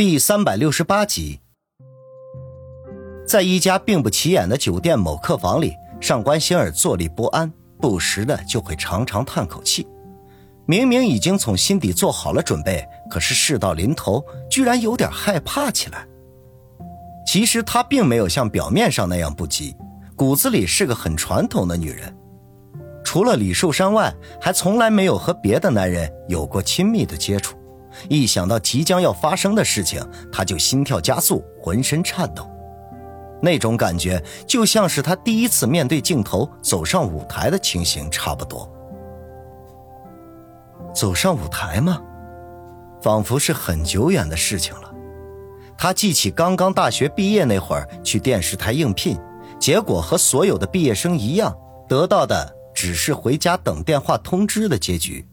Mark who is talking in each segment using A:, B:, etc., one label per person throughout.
A: 第三百六十八集，在一家并不起眼的酒店某客房里，上官星儿坐立不安，不时的就会长长叹口气。明明已经从心底做好了准备，可是事到临头，居然有点害怕起来。其实她并没有像表面上那样不羁，骨子里是个很传统的女人。除了李寿山外，还从来没有和别的男人有过亲密的接触。一想到即将要发生的事情，他就心跳加速，浑身颤抖。那种感觉就像是他第一次面对镜头走上舞台的情形差不多。走上舞台吗？仿佛是很久远的事情了。他记起刚刚大学毕业那会儿去电视台应聘，结果和所有的毕业生一样，得到的只是回家等电话通知的结局。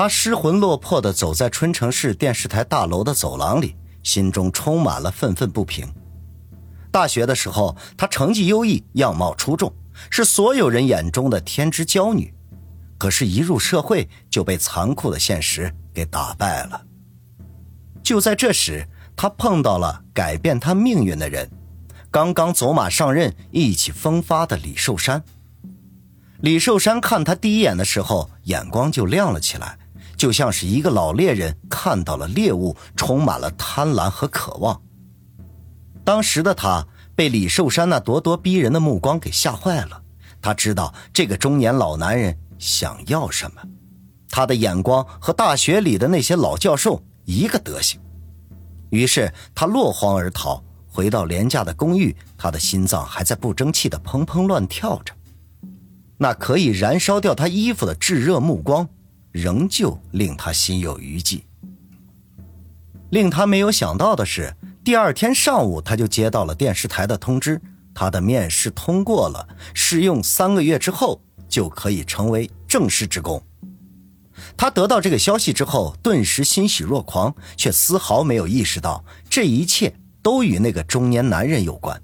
A: 他失魂落魄地走在春城市电视台大楼的走廊里，心中充满了愤愤不平。大学的时候，他成绩优异，样貌出众，是所有人眼中的天之娇女。可是，一入社会就被残酷的现实给打败了。就在这时，他碰到了改变他命运的人——刚刚走马上任、意气风发的李寿山。李寿山看他第一眼的时候，眼光就亮了起来。就像是一个老猎人看到了猎物，充满了贪婪和渴望。当时的他被李寿山那咄咄逼人的目光给吓坏了。他知道这个中年老男人想要什么，他的眼光和大学里的那些老教授一个德行。于是他落荒而逃，回到廉价的公寓，他的心脏还在不争气的砰砰乱跳着。那可以燃烧掉他衣服的炙热目光。仍旧令他心有余悸。令他没有想到的是，第二天上午他就接到了电视台的通知，他的面试通过了，试用三个月之后就可以成为正式职工。他得到这个消息之后，顿时欣喜若狂，却丝毫没有意识到这一切都与那个中年男人有关。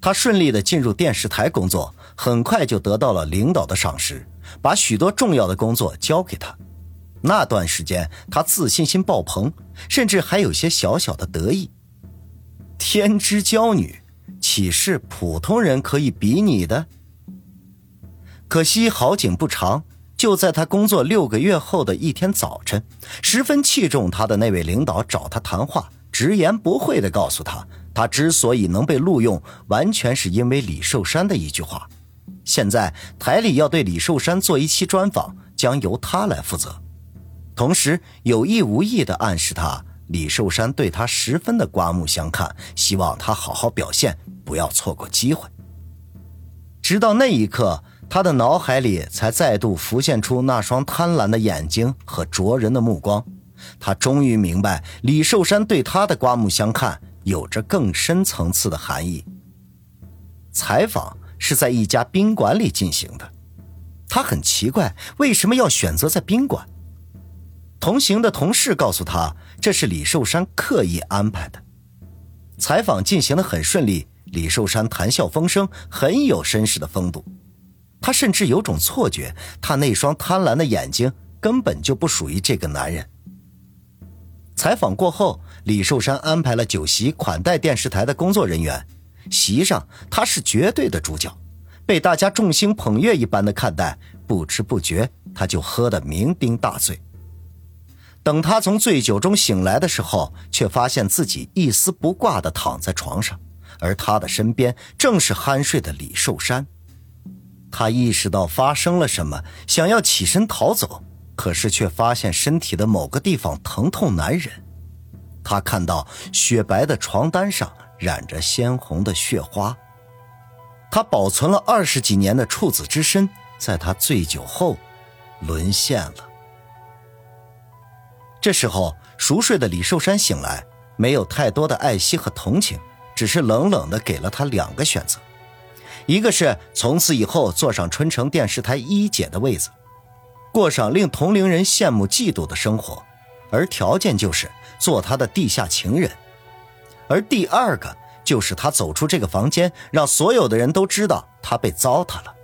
A: 他顺利的进入电视台工作，很快就得到了领导的赏识。把许多重要的工作交给他，那段时间他自信心爆棚，甚至还有些小小的得意。天之娇女，岂是普通人可以比拟的？可惜好景不长，就在他工作六个月后的一天早晨，十分器重他的那位领导找他谈话，直言不讳地告诉他，他之所以能被录用，完全是因为李寿山的一句话。现在台里要对李寿山做一期专访，将由他来负责。同时有意无意地暗示他，李寿山对他十分的刮目相看，希望他好好表现，不要错过机会。直到那一刻，他的脑海里才再度浮现出那双贪婪的眼睛和灼人的目光。他终于明白，李寿山对他的刮目相看有着更深层次的含义。采访。是在一家宾馆里进行的，他很奇怪为什么要选择在宾馆。同行的同事告诉他，这是李寿山刻意安排的。采访进行的很顺利，李寿山谈笑风生，很有绅士的风度。他甚至有种错觉，他那双贪婪的眼睛根本就不属于这个男人。采访过后，李寿山安排了酒席款待电视台的工作人员。席上，他是绝对的主角，被大家众星捧月一般的看待。不知不觉，他就喝得酩酊大醉。等他从醉酒中醒来的时候，却发现自己一丝不挂的躺在床上，而他的身边正是酣睡的李寿山。他意识到发生了什么，想要起身逃走，可是却发现身体的某个地方疼痛难忍。他看到雪白的床单上。染着鲜红的血花，他保存了二十几年的处子之身，在他醉酒后沦陷了。这时候，熟睡的李寿山醒来，没有太多的爱惜和同情，只是冷冷的给了他两个选择：一个是从此以后坐上春城电视台一姐的位子，过上令同龄人羡慕嫉妒的生活；而条件就是做他的地下情人。而第二个就是他走出这个房间，让所有的人都知道他被糟蹋了。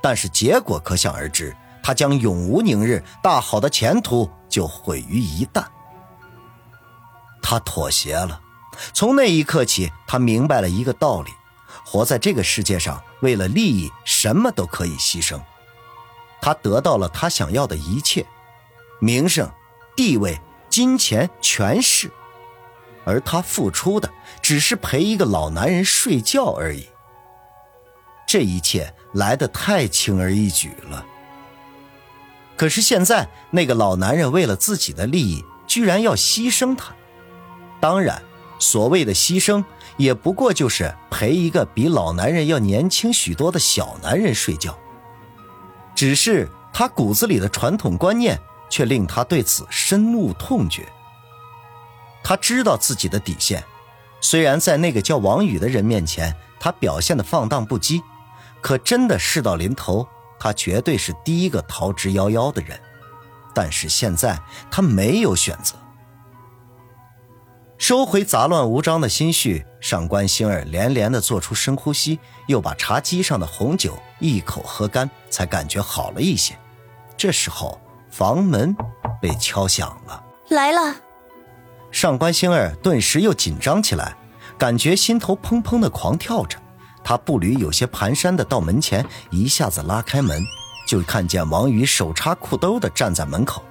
A: 但是结果可想而知，他将永无宁日，大好的前途就毁于一旦。他妥协了。从那一刻起，他明白了一个道理：活在这个世界上，为了利益，什么都可以牺牲。他得到了他想要的一切：名声、地位、金钱、权势。而他付出的，只是陪一个老男人睡觉而已。这一切来得太轻而易举了。可是现在，那个老男人为了自己的利益，居然要牺牲他。当然，所谓的牺牲，也不过就是陪一个比老男人要年轻许多的小男人睡觉。只是他骨子里的传统观念，却令他对此深恶痛绝。他知道自己的底线，虽然在那个叫王宇的人面前，他表现的放荡不羁，可真的事到临头。他绝对是第一个逃之夭夭的人，但是现在他没有选择。收回杂乱无章的心绪，上官星儿连连的做出深呼吸，又把茶几上的红酒一口喝干，才感觉好了一些。这时候，房门被敲响了，
B: 来了。
A: 上官星儿顿时又紧张起来，感觉心头砰砰的狂跳着。他步履有些蹒跚的到门前，一下子拉开门，就看见王宇手插裤兜的站在门口，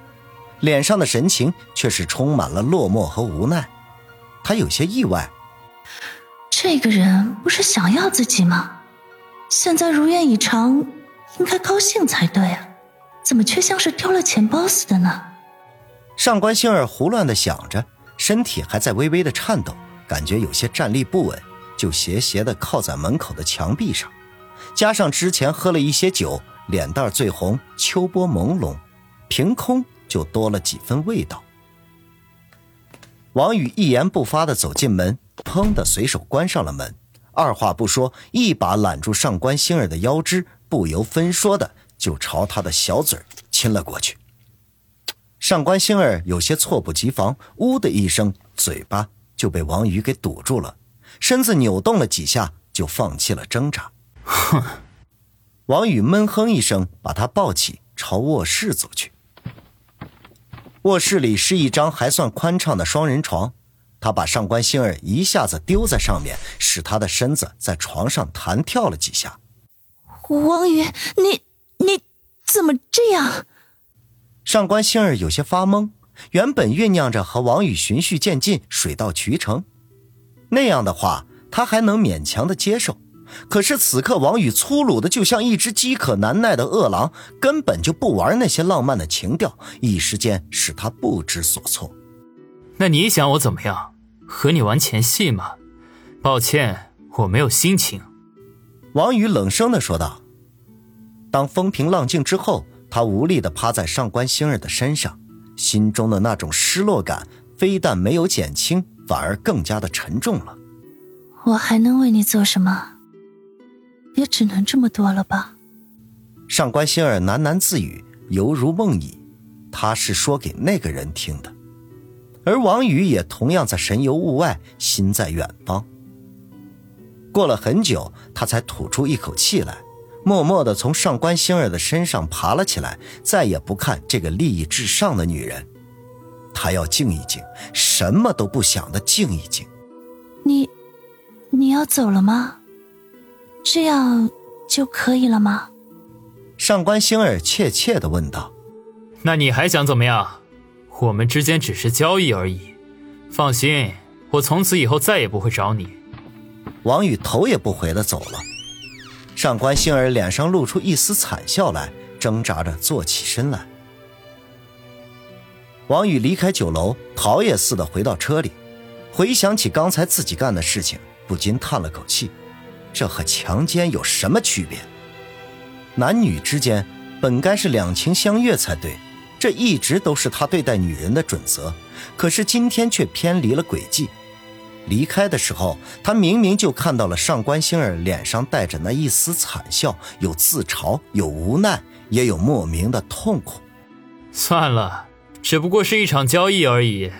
A: 脸上的神情却是充满了落寞和无奈。他有些意外，
B: 这个人不是想要自己吗？现在如愿以偿，应该高兴才对啊，怎么却像是丢了钱包似的呢？
A: 上官星儿胡乱的想着，身体还在微微的颤抖，感觉有些站立不稳。就斜斜的靠在门口的墙壁上，加上之前喝了一些酒，脸蛋最红，秋波朦胧，凭空就多了几分味道。王宇一言不发的走进门，砰的随手关上了门，二话不说，一把揽住上官星儿的腰肢，不由分说的就朝他的小嘴亲了过去。上官星儿有些猝不及防，呜的一声，嘴巴就被王宇给堵住了。身子扭动了几下，就放弃了挣扎。
C: 哼！
A: 王宇闷哼一声，把他抱起，朝卧室走去。卧室里是一张还算宽敞的双人床，他把上官星儿一下子丢在上面，使他的身子在床上弹跳了几下。
B: 王宇，你你怎么这样？
A: 上官星儿有些发懵，原本酝酿着和王宇循序渐进、水到渠成。那样的话，他还能勉强的接受。可是此刻，王宇粗鲁的就像一只饥渴难耐的饿狼，根本就不玩那些浪漫的情调，一时间使他不知所措。
C: 那你想我怎么样？和你玩前戏吗？抱歉，我没有心情。
A: 王宇冷声的说道。当风平浪静之后，他无力的趴在上官星儿的身上，心中的那种失落感非但没有减轻。反而更加的沉重了。
B: 我还能为你做什么？也只能这么多了吧。
A: 上官星儿喃喃自语，犹如梦呓。他是说给那个人听的，而王宇也同样在神游物外，心在远方。过了很久，他才吐出一口气来，默默的从上官星儿的身上爬了起来，再也不看这个利益至上的女人。他要静一静，什么都不想的静一静。
B: 你，你要走了吗？这样就可以了吗？
A: 上官星儿怯怯的问道。
C: 那你还想怎么样？我们之间只是交易而已。放心，我从此以后再也不会找你。
A: 王宇头也不回的走了。上官星儿脸上露出一丝惨笑来，挣扎着坐起身来。王宇离开酒楼，逃也似的回到车里，回想起刚才自己干的事情，不禁叹了口气：这和强奸有什么区别？男女之间本该是两情相悦才对，这一直都是他对待女人的准则。可是今天却偏离了轨迹。离开的时候，他明明就看到了上官星儿脸上带着那一丝惨笑，有自嘲，有无奈，也有莫名的痛苦。
C: 算了。只不过是一场交易而已。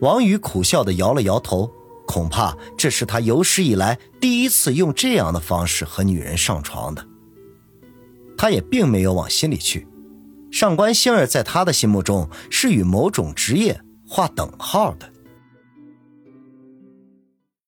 A: 王宇苦笑的摇了摇头，恐怕这是他有史以来第一次用这样的方式和女人上床的。他也并没有往心里去。上官星儿在他的心目中是与某种职业划等号的。